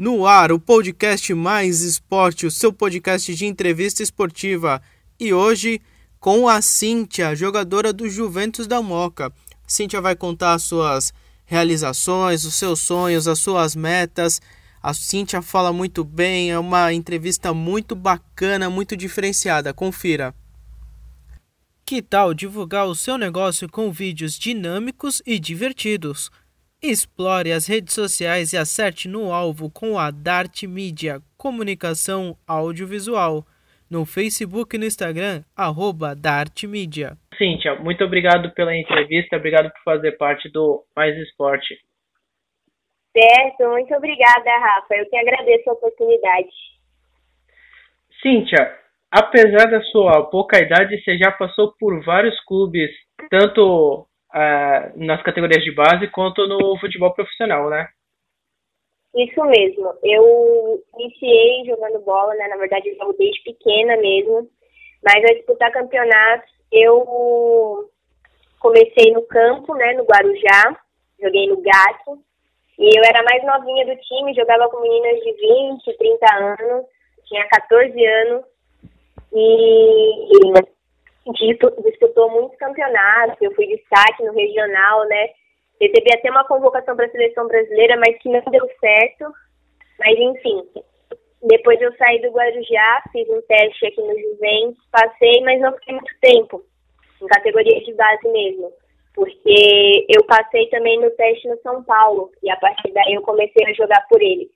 No ar, o podcast Mais Esporte, o seu podcast de entrevista esportiva. E hoje com a Cíntia, jogadora do Juventus da Moca. Cíntia vai contar as suas realizações, os seus sonhos, as suas metas. A Cíntia fala muito bem, é uma entrevista muito bacana, muito diferenciada. Confira. Que tal divulgar o seu negócio com vídeos dinâmicos e divertidos? Explore as redes sociais e acerte no alvo com a Dart Media Comunicação Audiovisual. No Facebook e no Instagram, arroba Dart Media. Cíntia, muito obrigado pela entrevista, obrigado por fazer parte do Mais Esporte. Certo, muito obrigada, Rafa. Eu que agradeço a oportunidade. Cíntia, apesar da sua pouca idade, você já passou por vários clubes, tanto uh, nas categorias de base quanto no futebol profissional, né? Isso mesmo. Eu iniciei jogando bola, né? Na verdade, eu jogo desde pequena mesmo. Mas a disputar campeonatos, eu comecei no campo, né? No Guarujá. Joguei no Gato. E eu era mais novinha do time, jogava com meninas de 20, 30 anos. Tinha 14 anos. E disputou muitos campeonatos, eu fui destaque no regional, né? Recebi até uma convocação para a seleção brasileira, mas que não deu certo. Mas enfim, depois eu saí do Guarujá, fiz um teste aqui no Juventus, passei, mas não fiquei muito tempo, em categoria de base mesmo. Porque eu passei também no teste no São Paulo, e a partir daí eu comecei a jogar por ele.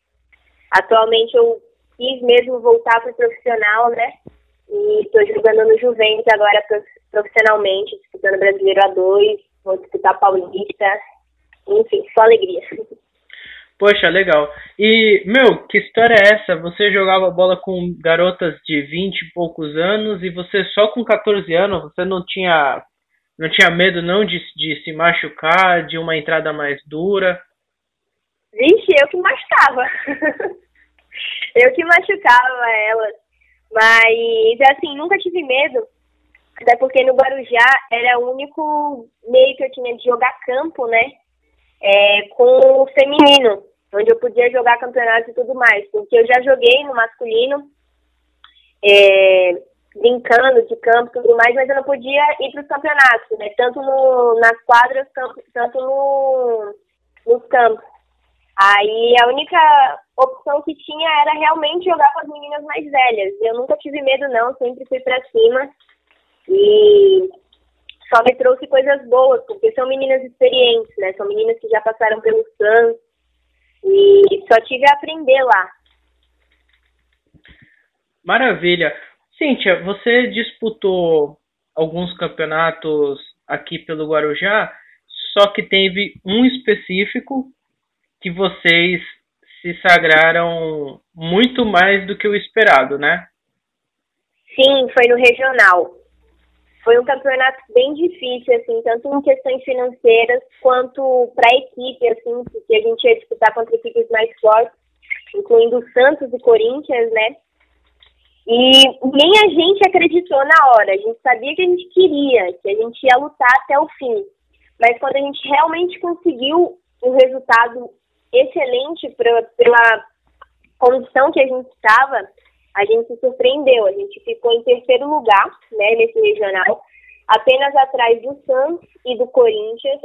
Atualmente eu quis mesmo voltar para o profissional, né? E estou jogando no Juventus agora profissionalmente, disputando Brasileiro A2, vou disputar Paulista, enfim, só alegria. Poxa, legal. E, meu, que história é essa? Você jogava bola com garotas de 20 e poucos anos e você só com 14 anos, você não tinha não tinha medo não de, de se machucar, de uma entrada mais dura? Vixe, eu que machucava. eu que machucava elas. Mas, assim, nunca tive medo, até porque no Guarujá era o único meio que eu tinha de jogar campo, né? É, com o feminino, onde eu podia jogar campeonatos e tudo mais. Porque eu já joguei no masculino, é, brincando de campo e tudo mais, mas eu não podia ir para os campeonatos, né? Tanto no, nas quadras, tanto no, nos campos. Aí a única opção que tinha era realmente jogar com as meninas mais velhas. Eu nunca tive medo não, sempre fui para cima. E só me trouxe coisas boas, porque são meninas experientes, né? São meninas que já passaram pelo Santos. E só tive a aprender lá. Maravilha. Cíntia, você disputou alguns campeonatos aqui pelo Guarujá, só que teve um específico que vocês se sagraram muito mais do que o esperado, né? Sim, foi no regional. Foi um campeonato bem difícil, assim, tanto em questões financeiras quanto para a equipe, assim, porque a gente ia disputar contra equipes mais fortes, incluindo Santos e Corinthians, né? E nem a gente acreditou na hora. A gente sabia que a gente queria, que a gente ia lutar até o fim. Mas quando a gente realmente conseguiu um resultado excelente pra, pela condição que a gente estava, a gente se surpreendeu. A gente ficou em terceiro lugar, né, nesse regional, apenas atrás do Santos e do Corinthians.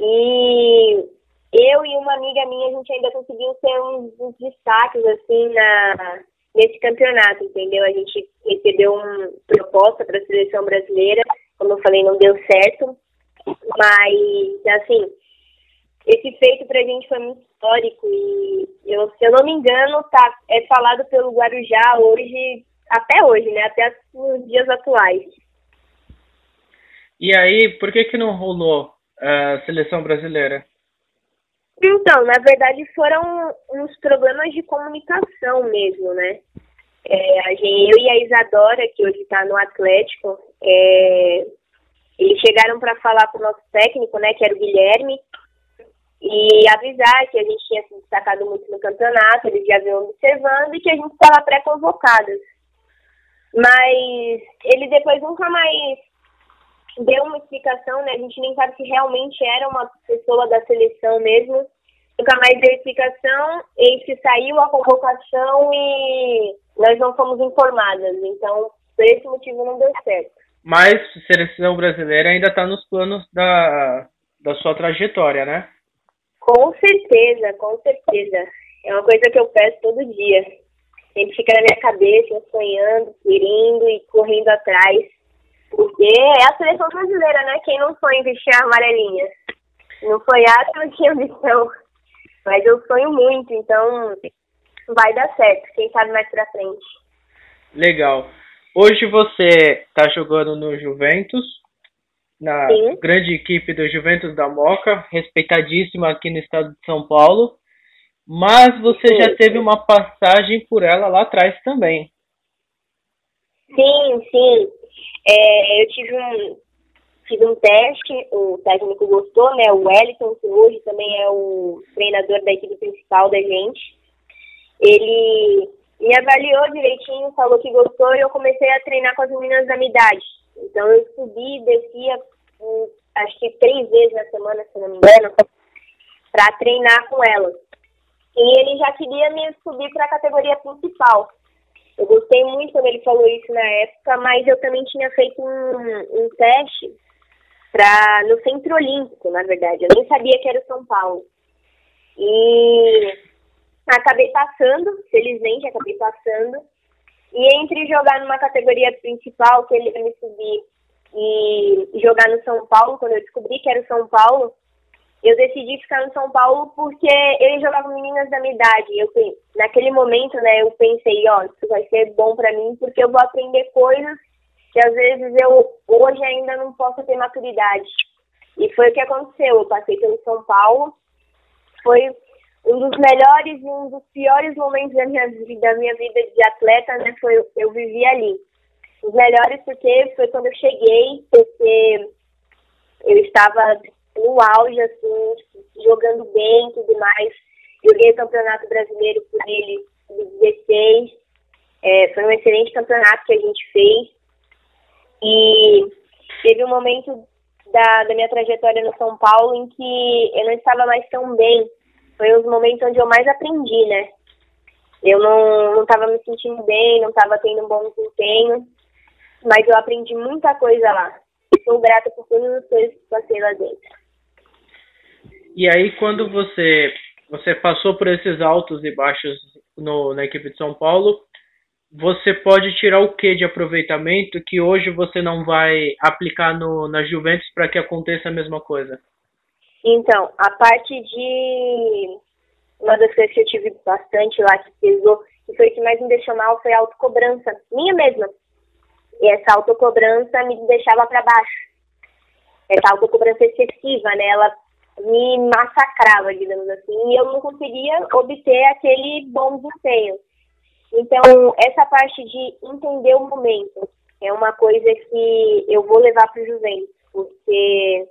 E eu e uma amiga minha, a gente ainda conseguiu ter uns, uns destaques, assim, na, nesse campeonato, entendeu? A gente recebeu uma proposta para a seleção brasileira, como eu falei, não deu certo, mas, assim, esse feito pra gente foi muito histórico e eu, se eu não me engano, tá, é falado pelo Guarujá hoje, até hoje, né? Até os dias atuais. E aí, por que que não rolou a seleção brasileira? Então, na verdade, foram uns problemas de comunicação mesmo, né? É, a gente, eu e a Isadora, que hoje está no Atlético, é, eles chegaram para falar com o nosso técnico, né, que era o Guilherme, e avisar que a gente tinha se destacado muito no campeonato, eles já vinham observando e que a gente estava pré-convocadas. Mas ele depois nunca mais deu uma explicação, né? A gente nem sabe se realmente era uma pessoa da seleção mesmo. nunca mais deu explicação, esse saiu a convocação e nós não fomos informadas. Então, por esse motivo não deu certo. Mas seleção brasileira ainda está nos planos da, da sua trajetória, né? Com certeza, com certeza. É uma coisa que eu peço todo dia. Sempre fica na minha cabeça, sonhando, querendo e correndo atrás. Porque é a seleção brasileira, né? Quem não sonha em vestir a amarelinha? Não sonhar, não tinha ambição. Mas eu sonho muito, então vai dar certo. Quem sabe mais pra frente. Legal. Hoje você está jogando no Juventus, na Sim. grande equipe do Juventus da Moca, respeitadíssima aqui no estado de São Paulo. Mas você Sim. já teve uma passagem por ela lá atrás também. Sim, sim. É, eu tive um, fiz um teste, o técnico gostou, né? O Wellington, que hoje também é o treinador da equipe principal da gente. Ele me avaliou direitinho, falou que gostou e eu comecei a treinar com as meninas da minha idade. Então eu subi e descia um, acho que três vezes na semana, se não me engano, para treinar com elas. E ele já queria me subir para a categoria principal. Eu gostei muito quando ele falou isso na época, mas eu também tinha feito um, um teste pra, no Centro Olímpico, na verdade. Eu nem sabia que era São Paulo. E acabei passando, felizmente acabei passando. E entre jogar numa categoria principal, que ele ia me subir, e jogar no São Paulo, quando eu descobri que era o São Paulo, eu decidi ficar no São Paulo porque ele jogava meninas da minha idade. Eu, naquele momento, né, eu pensei, ó, isso vai ser bom para mim porque eu vou aprender coisas que às vezes eu hoje ainda não posso ter maturidade. E foi o que aconteceu. Eu passei pelo São Paulo. Foi um dos melhores e um dos piores momentos da minha vida, da minha vida de atleta, né? Foi eu vivi ali. Os melhores porque foi quando eu cheguei, porque eu estava no auge, assim, jogando bem e tudo mais. Joguei o Campeonato Brasileiro por ele, 16. É, foi um excelente campeonato que a gente fez. E teve um momento da, da minha trajetória no São Paulo em que eu não estava mais tão bem. Foi os momentos onde eu mais aprendi, né? Eu não estava me sentindo bem, não estava tendo um bom desempenho, mas eu aprendi muita coisa lá. Sou grata por todas as coisas que passei lá dentro. E aí, quando você você passou por esses altos e baixos no, na equipe de São Paulo, você pode tirar o que de aproveitamento que hoje você não vai aplicar no, na Juventus para que aconteça a mesma coisa? Então, a parte de. Uma das coisas que eu tive bastante lá que pesou, e foi o que mais me deixou mal, foi a autocobrança, minha mesma. E essa autocobrança me deixava para baixo. Essa autocobrança excessiva, né? Ela me massacrava, digamos assim, e eu não conseguia obter aquele bom desempenho. Então, essa parte de entender o momento é uma coisa que eu vou levar para o Juventus, porque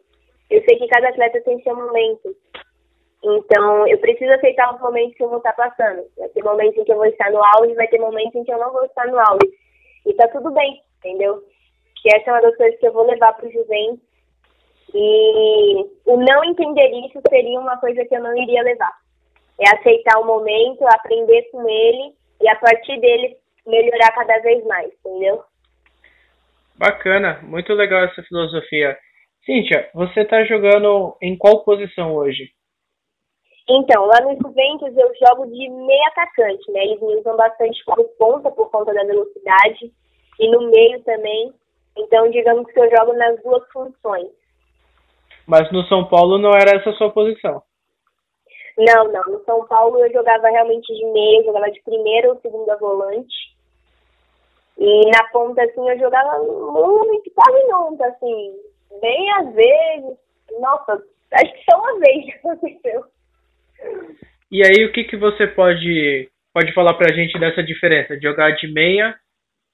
eu sei que cada atleta tem seu momento. Então, eu preciso aceitar os momentos que eu vou estar passando. Vai ter momentos em que eu vou estar no auge, vai ter momentos em que eu não vou estar no auge. E tá tudo bem, entendeu? Que essa é uma das coisas que eu vou levar para o Juventus e o não entender isso seria uma coisa que eu não iria levar. É aceitar o momento, aprender com ele e a partir dele melhorar cada vez mais, entendeu? Bacana, muito legal essa filosofia. Cíntia, você está jogando em qual posição hoje? Então, lá no Juventus eu jogo de meio atacante, né? Eles me usam bastante como ponta por conta da velocidade e no meio também. Então, digamos que eu jogo nas duas funções. Mas no São Paulo não era essa a sua posição? Não, não. No São Paulo eu jogava realmente de meio, jogava de primeira ou segunda volante. E na ponta, assim, eu jogava muito, quase nunca, assim. Bem às vezes. Nossa, acho que só uma vez que aconteceu. E aí, o que, que você pode, pode falar pra gente dessa diferença? De jogar de meia,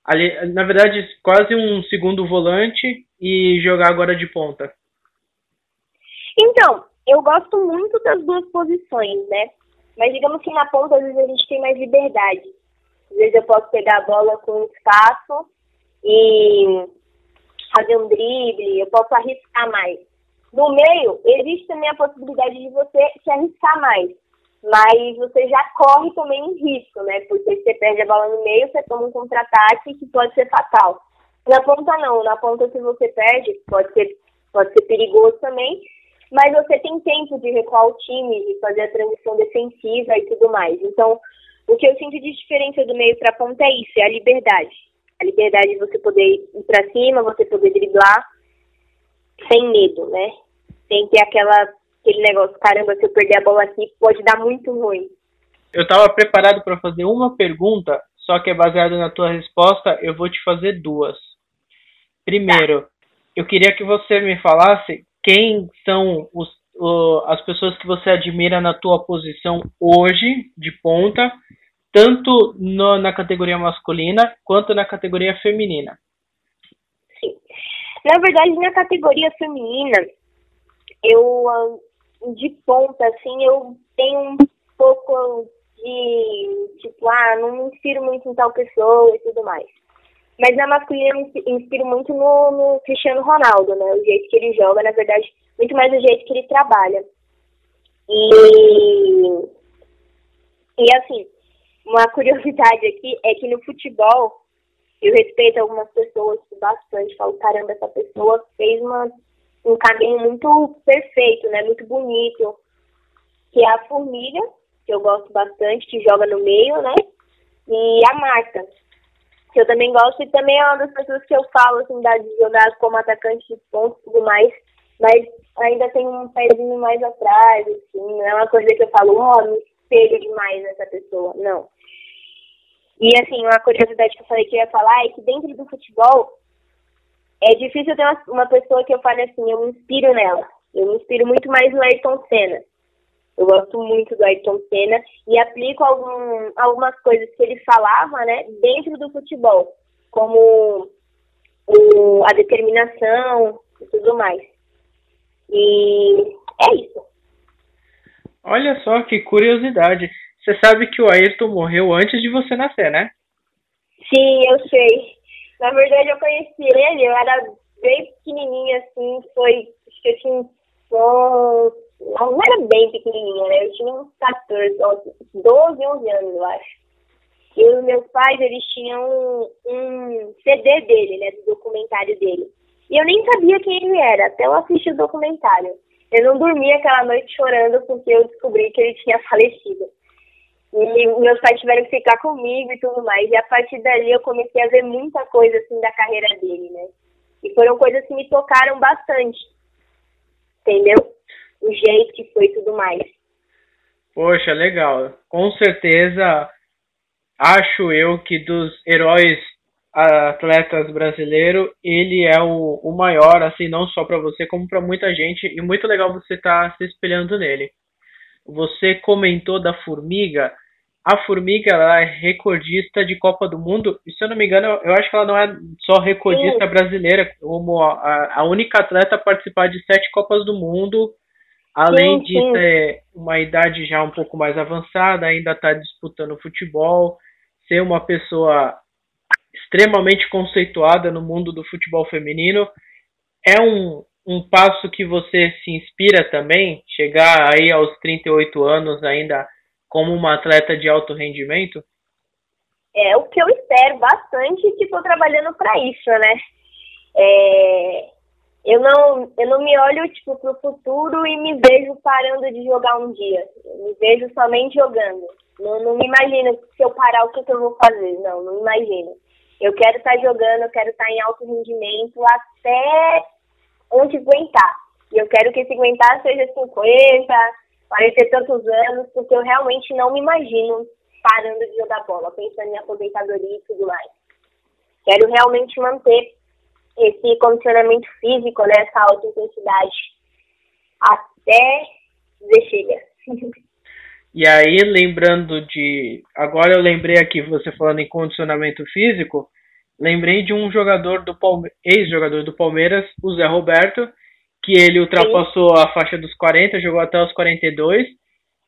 ali, na verdade, quase um segundo volante e jogar agora de ponta. Então, eu gosto muito das duas posições, né? Mas digamos que na ponta, às vezes a gente tem mais liberdade. Às vezes eu posso pegar a bola com espaço e fazer um drible, eu posso arriscar mais. No meio, existe também a possibilidade de você se arriscar mais. Mas você já corre também um risco, né? Porque se você perde a bola no meio, você toma um contra-ataque que pode ser fatal. Na ponta não, na ponta se você perde, pode ser, pode ser perigoso também, mas você tem tempo de recuar o time, de fazer a transição defensiva e tudo mais. Então, o que eu sinto de diferença do meio para a ponta é isso, é a liberdade. A liberdade de você poder ir para cima, você poder driblar sem medo, né? Sem ter aquela, aquele negócio, caramba, se eu perder a bola aqui, pode dar muito ruim. Eu estava preparado para fazer uma pergunta, só que é baseada na tua resposta, eu vou te fazer duas. Primeiro, eu queria que você me falasse quem são os, uh, as pessoas que você admira na tua posição hoje, de ponta, tanto no, na categoria masculina quanto na categoria feminina. Sim. Na verdade, na categoria feminina, eu de ponta, assim, eu tenho um pouco de tipo, ah, não me inspiro muito em tal pessoa e tudo mais. Mas na masculina eu me inspiro muito no, no, Cristiano Ronaldo, né? O jeito que ele joga, na verdade, muito mais o jeito que ele trabalha. E, e assim, uma curiosidade aqui é que no futebol, eu respeito algumas pessoas bastante, falo, caramba, essa pessoa fez uma, um caminho muito perfeito, né? Muito bonito. Que é a Formiga, que eu gosto bastante, que joga no meio, né? E a Marta, que eu também gosto, e também é uma das pessoas que eu falo, assim, da, de jogar como atacante de pontos e tudo mais, mas ainda tem um pezinho mais atrás, assim, não é uma coisa que eu falo, ó, oh, me espelho demais nessa pessoa, não. E, assim, uma curiosidade que eu falei que eu ia falar é que dentro do futebol, é difícil ter uma, uma pessoa que eu fale assim, eu me inspiro nela. Eu me inspiro muito mais no Ayrton Senna. Eu gosto muito do Ayrton Senna e aplico algum, algumas coisas que ele falava, né, dentro do futebol, como o, a determinação e tudo mais. E é isso. Olha só que curiosidade. Você sabe que o Ayrton morreu antes de você nascer, né? Sim, eu sei. Na verdade, eu conheci ele, eu era bem pequenininha, assim, foi, acho que eu tinha não, não era bem pequenininha, né? Eu tinha uns 14, 12, 11 anos, eu acho. E os meus pais, eles tinham um CD dele, né? Do documentário dele. E eu nem sabia quem ele era, até eu assisti o documentário. Eu não dormi aquela noite chorando porque eu descobri que ele tinha falecido. E meus pais tiveram que ficar comigo e tudo mais. E a partir dali eu comecei a ver muita coisa assim da carreira dele, né? E foram coisas que me tocaram bastante. Entendeu? o jeito que foi tudo mais. Poxa, legal. Com certeza, acho eu que dos heróis atletas brasileiros, ele é o, o maior, assim, não só para você, como para muita gente, e muito legal você estar tá se espelhando nele. Você comentou da Formiga, a Formiga ela é recordista de Copa do Mundo, e se eu não me engano, eu acho que ela não é só recordista Sim. brasileira, como a, a única atleta a participar de sete Copas do Mundo Além sim, de ter uma idade já um pouco mais avançada, ainda está disputando futebol, ser uma pessoa extremamente conceituada no mundo do futebol feminino, é um, um passo que você se inspira também, chegar aí aos 38 anos ainda como uma atleta de alto rendimento? É o que eu espero bastante e que estou trabalhando para isso, né? É, eu não, eu não me olho tipo pro futuro e me vejo parando de jogar um dia. Eu me vejo somente jogando. Não, não me imagino se eu parar o que, que eu vou fazer. Não, não imagino. Eu quero estar tá jogando, eu quero estar tá em alto rendimento até onde aguentar. E eu quero que esse aguentar seja 50, 40 e tantos anos, porque eu realmente não me imagino parando de jogar bola, pensando em aposentadoria e tudo mais. Quero realmente manter esse condicionamento físico, né, essa alta intensidade, até chega. E aí, lembrando de. Agora eu lembrei aqui, você falando em condicionamento físico, lembrei de um jogador do Palme... ex-jogador do Palmeiras, o Zé Roberto, que ele ultrapassou Sim. a faixa dos 40, jogou até os 42.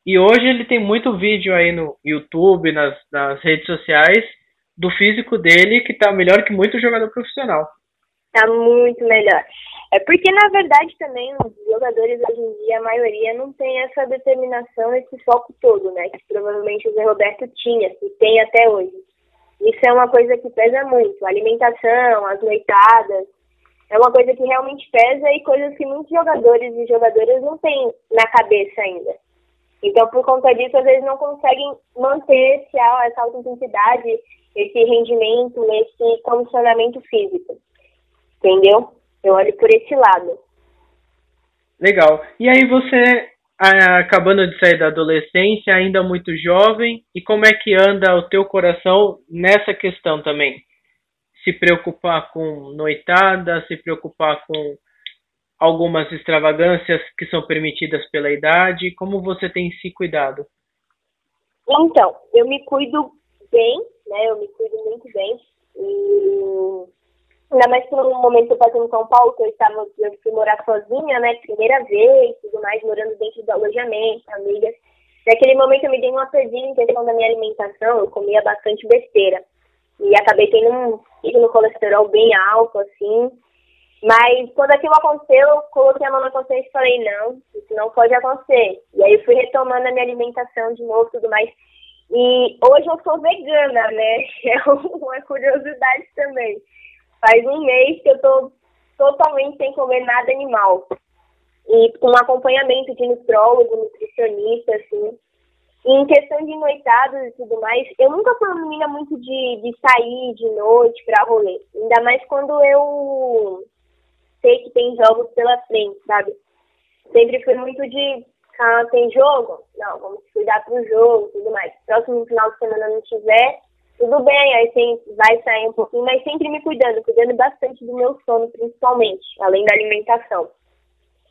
E hoje ele tem muito vídeo aí no YouTube, nas, nas redes sociais, do físico dele, que tá melhor que muito jogador profissional. Tá muito melhor. É porque, na verdade, também os jogadores hoje em dia, a maioria, não tem essa determinação, esse foco todo, né? Que provavelmente o Zé Roberto tinha, e tem até hoje. Isso é uma coisa que pesa muito. A alimentação, as noitadas, é uma coisa que realmente pesa e coisas que muitos jogadores e jogadoras não têm na cabeça ainda. Então, por conta disso, às vezes não conseguem manter esse, essa intensidade, esse rendimento, esse condicionamento físico. Entendeu? Eu olho por esse lado. Legal. E aí você, acabando de sair da adolescência, ainda muito jovem, e como é que anda o teu coração nessa questão também? Se preocupar com noitada, se preocupar com algumas extravagâncias que são permitidas pela idade, como você tem se cuidado? Então, eu me cuido bem, né? Eu me cuido muito bem. E Ainda mais que no momento que eu passei em São Paulo, que eu estava, eu fui morar sozinha, né? Primeira vez, tudo mais, morando dentro do alojamento, amigas. Naquele momento eu me dei uma perdida em questão da minha alimentação, eu comia bastante besteira. E acabei tendo um pico no colesterol bem alto, assim. Mas quando aquilo aconteceu, eu coloquei a mão na consciência e falei, não, isso não pode acontecer. E aí eu fui retomando a minha alimentação de novo tudo mais. E hoje eu sou vegana, né? É uma curiosidade também. Faz um mês que eu tô totalmente sem comer nada animal. E com acompanhamento de nutrólogo, nutricionista, assim. E em questão de noitadas e tudo mais, eu nunca fui uma menina muito de, de sair de noite pra rolê. Ainda mais quando eu sei que tem jogos pela frente, sabe? Sempre fui muito de, ah, tem jogo? Não, vamos cuidar pro jogo e tudo mais. Próximo final de semana não tiver, tudo bem, aí sim, vai sair um pouquinho, mas sempre me cuidando, cuidando bastante do meu sono, principalmente, além da alimentação.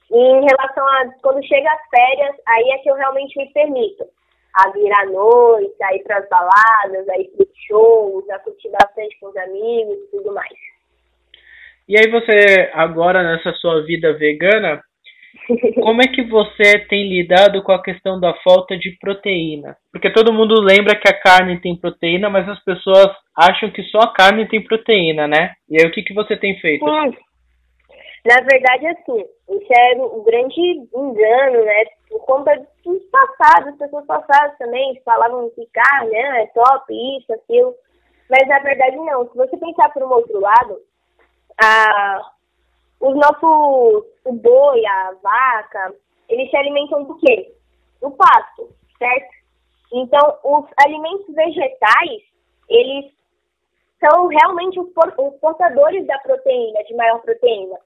E em relação a quando chega as férias, aí é que eu realmente me permito a vir à noite, a ir para as baladas, a ir para os shows, a curtir bastante com os amigos e tudo mais. E aí você, agora nessa sua vida vegana, como é que você tem lidado com a questão da falta de proteína? Porque todo mundo lembra que a carne tem proteína, mas as pessoas acham que só a carne tem proteína, né? E aí o que, que você tem feito? Hum. Na verdade, assim, isso é um grande engano, né? Por conta dos passados, pessoas passadas também falavam que carne né, é top, isso, aquilo. Mas na verdade não. Se você pensar por um outro lado, a os nossos, o boi, a vaca, eles se alimentam do quê? Do pasto, certo? Então, os alimentos vegetais, eles são realmente os, portadores da proteína, de maior proteína.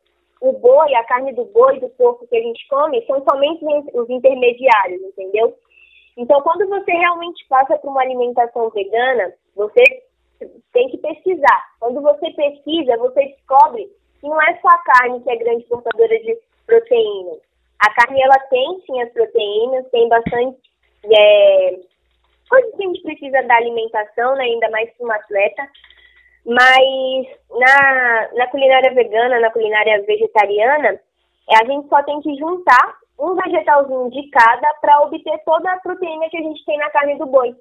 O boi, a carne do boi, do porco que a gente come, são somente os intermediários, entendeu? Então, quando você realmente passa por uma alimentação vegana, você tem que pesquisar. Quando você pesquisa, você descobre que não é só a carne que é grande portadora de proteínas. A carne, ela tem sim as proteínas, tem bastante é, que a gente precisa da alimentação, né, ainda mais para um atleta. Mas na, na culinária vegana, na culinária vegetariana, é, a gente só tem que juntar um vegetalzinho de cada para obter toda a proteína que a gente tem na carne do boi.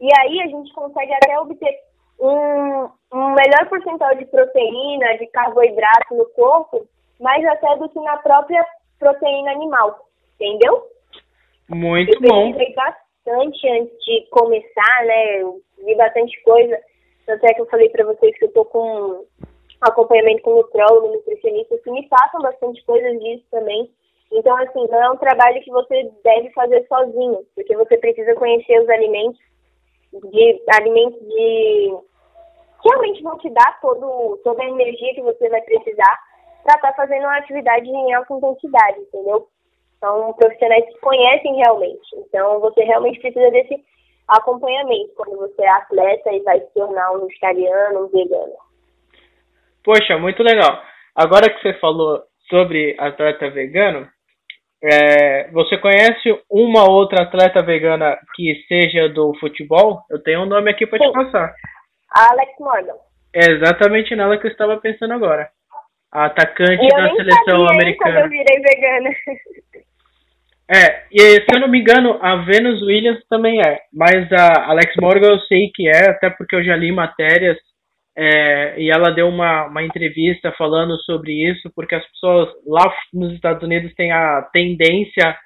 E aí a gente consegue até obter um, um melhor percentual de proteína, de carboidrato no corpo, mais até do que na própria proteína animal, entendeu? Muito eu bom. Eu bastante antes de começar, né? Eu vi bastante coisa. Tanto é que eu falei para vocês que eu tô com acompanhamento com nutrólogo, nutricionista, que me passam bastante coisas disso também. Então, assim, não é um trabalho que você deve fazer sozinho, porque você precisa conhecer os alimentos de alimentos de que realmente vão te dar todo, toda a energia que você vai precisar para estar tá fazendo uma atividade em alta intensidade, entendeu? São profissionais que conhecem realmente. Então, você realmente precisa desse acompanhamento quando você é atleta e vai se tornar um vegetariano, um vegano. Poxa, muito legal. Agora que você falou sobre atleta vegano, é, você conhece uma outra atleta vegana que seja do futebol? Eu tenho um nome aqui para te passar. Alex Morgan. É exatamente nela que eu estava pensando agora. A atacante da seleção americana. eu virei vegana. É, e se eu não me engano, a Venus Williams também é. Mas a Alex Morgan eu sei que é, até porque eu já li matérias é, e ela deu uma, uma entrevista falando sobre isso, porque as pessoas lá nos Estados Unidos têm a tendência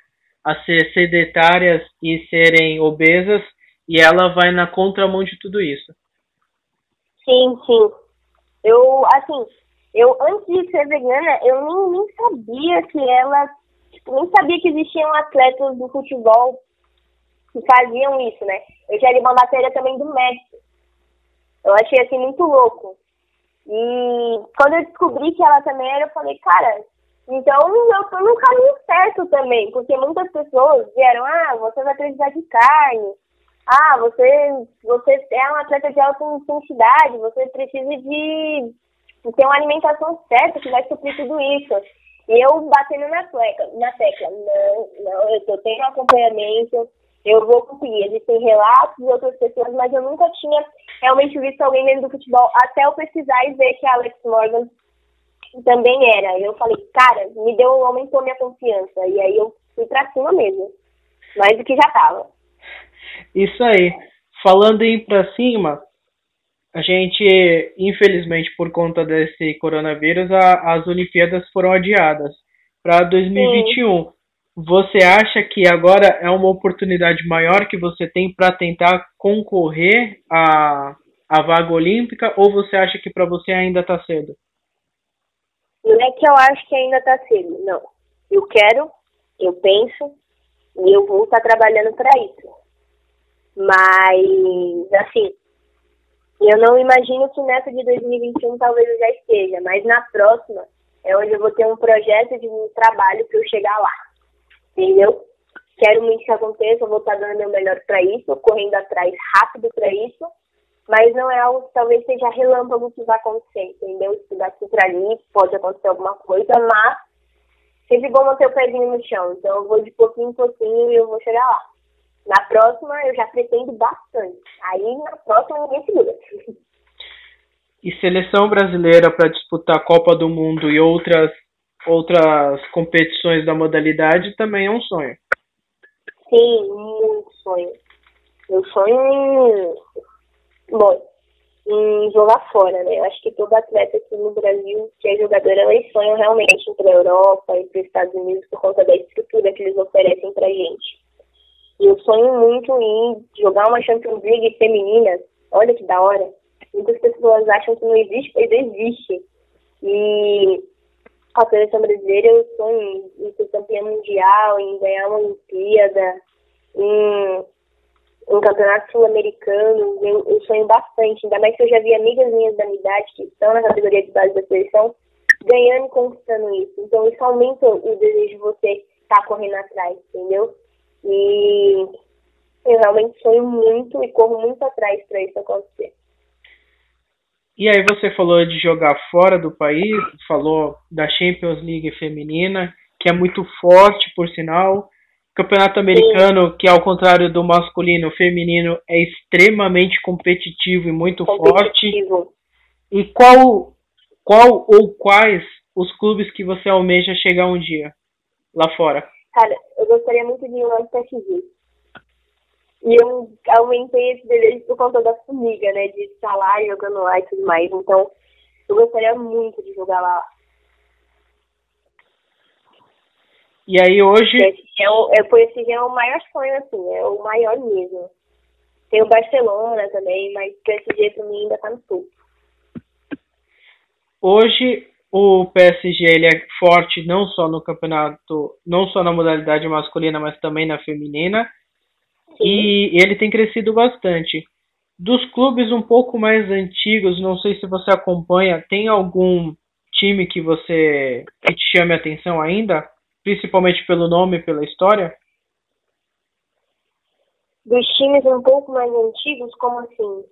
a ser sedentárias e serem obesas, e ela vai na contramão de tudo isso. Sim, sim. Eu, assim, eu antes de ser vegana, eu nem, nem sabia que ela, tipo, nem sabia que existiam atletas do futebol que faziam isso, né? Eu já li uma matéria também do Messi. Eu achei assim muito louco. E quando eu descobri que ela também era, eu falei, cara, então eu tô no caminho certo também, porque muitas pessoas vieram, ah, você vai precisar de carne, ah, você, você é um atleta de alta intensidade, você precisa de, ter uma alimentação certa que vai suprir tudo isso. E eu batendo na, tecla, na tecla, não, não, eu tô tendo acompanhamento, eu vou conseguir. Existem relatos de outras pessoas, mas eu nunca tinha realmente visto alguém dentro do futebol, até eu pesquisar e ver que a Alex Morgan também era. Eu falei, cara, me deu, aumentou minha confiança. E aí eu fui pra cima mesmo. Mais do que já tava. Isso aí. Falando em pra cima, a gente, infelizmente, por conta desse coronavírus, a, as Olimpíadas foram adiadas para 2021. Sim. Você acha que agora é uma oportunidade maior que você tem para tentar concorrer à, à vaga olímpica ou você acha que para você ainda está cedo? Não é que eu acho que ainda está cedo, não. Eu quero, eu penso e eu vou estar tá trabalhando para isso. Mas, assim, eu não imagino que nessa de 2021 talvez eu já esteja, mas na próxima é onde eu vou ter um projeto de um trabalho para eu chegar lá. Entendeu? Quero muito que aconteça, vou estar dando meu melhor para isso, correndo atrás rápido para isso, mas não é algo que talvez seja relâmpago que vai acontecer, entendeu? Se daqui para ali pode acontecer alguma coisa, mas sempre bom manter o pezinho no chão. Então eu vou de pouquinho em pouquinho e eu vou chegar lá. Na próxima eu já pretendo bastante. Aí na próxima ninguém segura. E seleção brasileira para disputar a Copa do Mundo e outras outras competições da modalidade também é um sonho. Sim, muito sonho. Meu sonho em, bom, em jogar fora, né? Eu acho que todo atleta aqui no Brasil que é jogador, eles sonham realmente para a Europa e para os Estados Unidos por conta da estrutura que eles oferecem para gente. E eu sonho muito em jogar uma Champions League feminina. Olha que da hora. Muitas pessoas acham que não existe, mas existe. E a seleção brasileira, eu sonho em ser campeã mundial, em ganhar uma Olimpíada, em um campeonato sul-americano. Eu, eu, sonho bastante, ainda mais que eu já vi amigas minhas da minha idade que estão na categoria de base da seleção ganhando e conquistando isso. Então isso aumenta o desejo de você estar tá correndo atrás, entendeu? E eu realmente sonho muito e corro muito atrás para isso acontecer. E aí você falou de jogar fora do país, falou da Champions League feminina, que é muito forte, por sinal. Campeonato americano, Sim. que ao contrário do masculino, o feminino é extremamente competitivo e muito competitivo. forte. E qual, qual ou quais os clubes que você almeja chegar um dia lá fora? Cara, eu gostaria muito de ir lá no PSG. E eu aumentei esse desejo por conta da formiga, né? De estar lá jogando lá e tudo mais. Então, eu gostaria muito de jogar lá. E aí hoje. Esse é o, é, esse é o maior sonho, assim, é o maior mesmo. Tem o Barcelona também, mas PSG pra mim ainda tá no topo. Hoje o PSG ele é forte não só no campeonato, não só na modalidade masculina, mas também na feminina e ele tem crescido bastante. Dos clubes um pouco mais antigos, não sei se você acompanha, tem algum time que você que te chame a atenção ainda, principalmente pelo nome e pela história? Dos times um pouco mais antigos, como assim?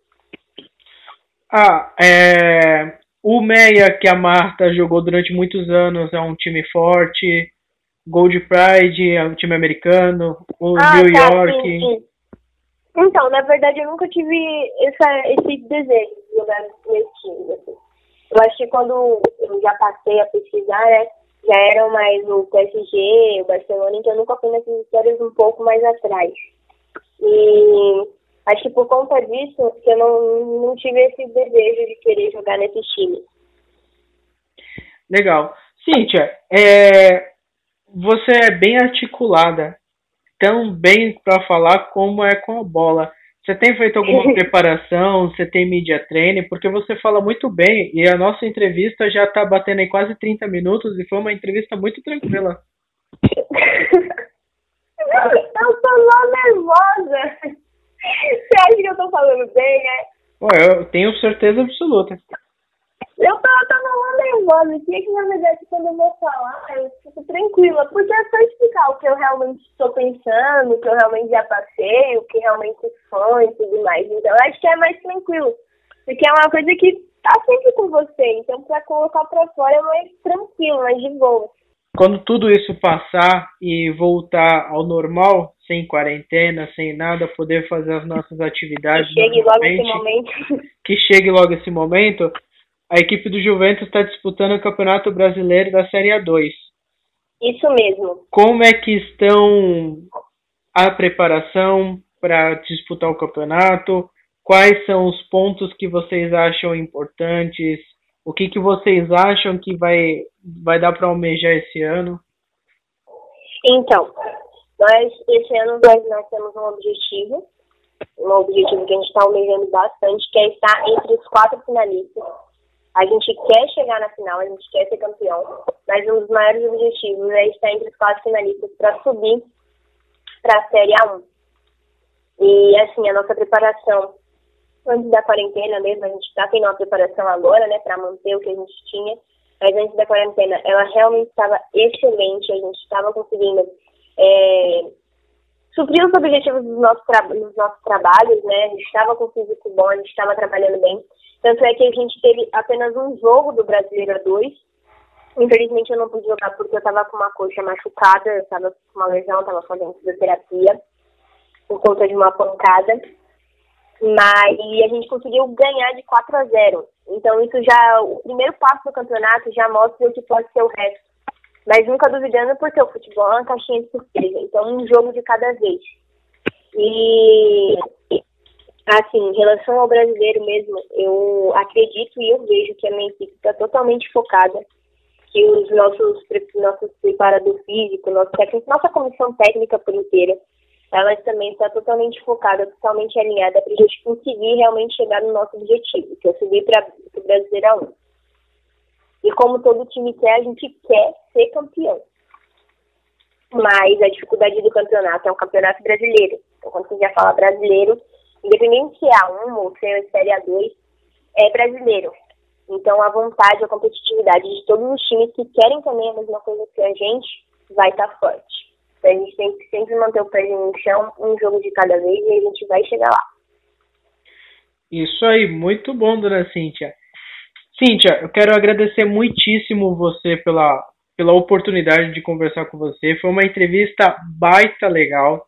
Ah, é, o Meia, que a Marta jogou durante muitos anos, é um time forte. Gold Pride é um time americano, o ah, New tá, York. Sim, sim. Então, na verdade, eu nunca tive essa, esse desejo de jogar nesse time. Assim. Eu acho que quando eu já passei a pesquisar, né, já eram mais o PSG, o Barcelona, então eu nunca fui nessas histórias um pouco mais atrás. E acho que por conta disso que eu não, não tive esse desejo de querer jogar nesses times. Legal. Cíntia, é, você é bem articulada, tão bem para falar como é com a bola. Você tem feito alguma preparação? Você tem media training? Porque você fala muito bem e a nossa entrevista já está batendo em quase 30 minutos e foi uma entrevista muito tranquila. eu tô lá nervosa. Você acha que eu tô falando bem, né? Ué, eu tenho certeza absoluta. Eu tava, tava lá nervosa, tinha que na verdade quando eu vou falar, eu fico tranquila, porque é só explicar o que eu realmente estou pensando, o que eu realmente já passei, o que realmente foi e tudo mais. Então acho que é mais tranquilo. Porque é uma coisa que tá sempre com você, então pra colocar pra fora é mais tranquilo, mais de boa. Quando tudo isso passar e voltar ao normal, sem quarentena, sem nada, poder fazer as nossas atividades. Que chegue logo esse momento. Que chegue logo esse momento a equipe do Juventus está disputando o Campeonato Brasileiro da Série A2. Isso mesmo. Como é que estão a preparação para disputar o campeonato? Quais são os pontos que vocês acham importantes? O que, que vocês acham que vai, vai dar para almejar esse ano? Então, nós esse ano nós, nós temos um objetivo, um objetivo que a gente está almejando bastante, que é estar entre os quatro finalistas a gente quer chegar na final, a gente quer ser campeão, mas um dos maiores objetivos é estar entre os quatro finalistas para subir para a Série A1. E, assim, a nossa preparação, antes da quarentena mesmo, a gente está tendo uma preparação agora, né, para manter o que a gente tinha, mas antes da quarentena, ela realmente estava excelente, a gente estava conseguindo é, suprir os objetivos dos nossos, dos nossos trabalhos, né, a gente estava com físico bom, a gente estava trabalhando bem, tanto é que a gente teve apenas um jogo do Brasileiro 2. Infelizmente eu não pude jogar porque eu estava com uma coxa machucada, eu estava com uma lesão, estava fazendo fisioterapia por conta de uma pancada. Mas a gente conseguiu ganhar de 4 a 0. Então isso já, o primeiro passo do campeonato já mostra o que pode ser o resto. Mas nunca duvidando porque o futebol é uma caixinha de surpresa. Então um jogo de cada vez. E Assim, em relação ao brasileiro mesmo, eu acredito e eu vejo que a minha equipe está totalmente focada, que os nossos, nossos preparadores físicos, nosso técnico, nossa comissão técnica por inteira, ela também está totalmente focada, totalmente alinhada para a gente conseguir realmente chegar no nosso objetivo, que é subir para o Brasileirão 1. E como todo time quer, a gente quer ser campeão. Mas a dificuldade do campeonato é um campeonato brasileiro. Então, quando você já fala brasileiro, independente se é A1 ou se é Série A2, é brasileiro. Então a vontade, a competitividade de todos os times que querem também a mesma coisa que a gente vai estar tá forte. Então a gente tem que sempre manter o pé no chão, um jogo de cada vez e a gente vai chegar lá. Isso aí, muito bom, dona Cíntia. Cíntia, eu quero agradecer muitíssimo você pela, pela oportunidade de conversar com você. Foi uma entrevista baita legal.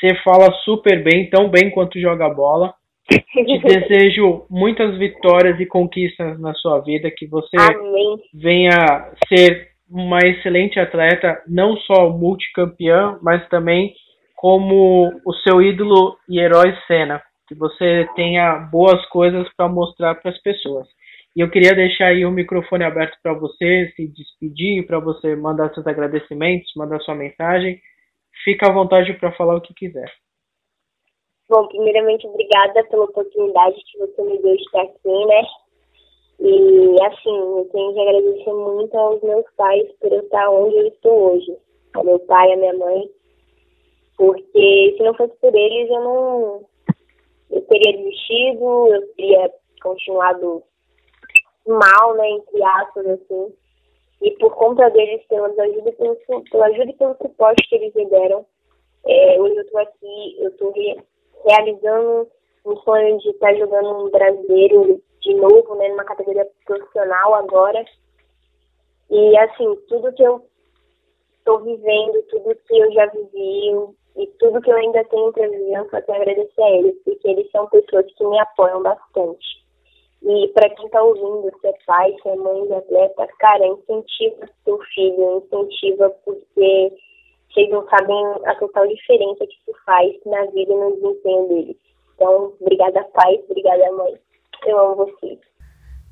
Você fala super bem, tão bem quanto joga bola. Te desejo muitas vitórias e conquistas na sua vida, que você Amém. venha ser uma excelente atleta, não só multicampeã, mas também como o seu ídolo e herói Senna, que você tenha boas coisas para mostrar para as pessoas. E eu queria deixar aí o microfone aberto para você se despedir, para você mandar seus agradecimentos, mandar sua mensagem Fica à vontade para falar o que quiser. Bom, primeiramente, obrigada pela oportunidade que você me deu de estar aqui, né? E, assim, eu tenho que agradecer muito aos meus pais por eu estar onde eu estou hoje. Ao meu pai, a minha mãe. Porque se não fosse por eles, eu não. Eu teria desistido, eu teria continuado mal, né? Entre aspas, assim. E por conta deles, pela ajuda, pelo, pela ajuda e pelo suporte que eles me deram, é, hoje eu estou aqui, eu estou re, realizando um sonho de estar jogando um brasileiro de novo, né, numa categoria profissional agora. E assim, tudo que eu estou vivendo, tudo que eu já vivi e tudo que eu ainda tenho para viver, eu só tenho a agradecer a eles, porque eles são pessoas que me apoiam bastante. E para quem está ouvindo, se é pai, se é mãe de atleta, cara, incentiva seu filho, incentiva porque vocês não sabem a total diferença que isso faz na vida e no desempenho dele. Então, obrigada, pai, obrigada, mãe. Eu amo vocês.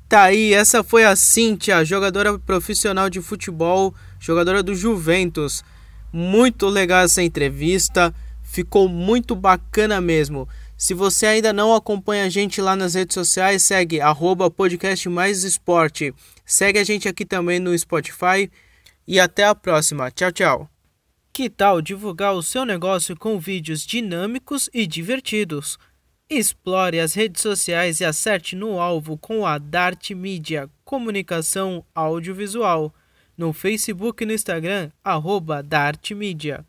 Tá aí, essa foi a Cíntia, jogadora profissional de futebol, jogadora do Juventus. Muito legal essa entrevista, ficou muito bacana mesmo. Se você ainda não acompanha a gente lá nas redes sociais, segue arroba podcast mais esporte. Segue a gente aqui também no Spotify e até a próxima. Tchau, tchau. Que tal divulgar o seu negócio com vídeos dinâmicos e divertidos? Explore as redes sociais e acerte no alvo com a Dart Media Comunicação Audiovisual. No Facebook e no Instagram, arroba Dart Media.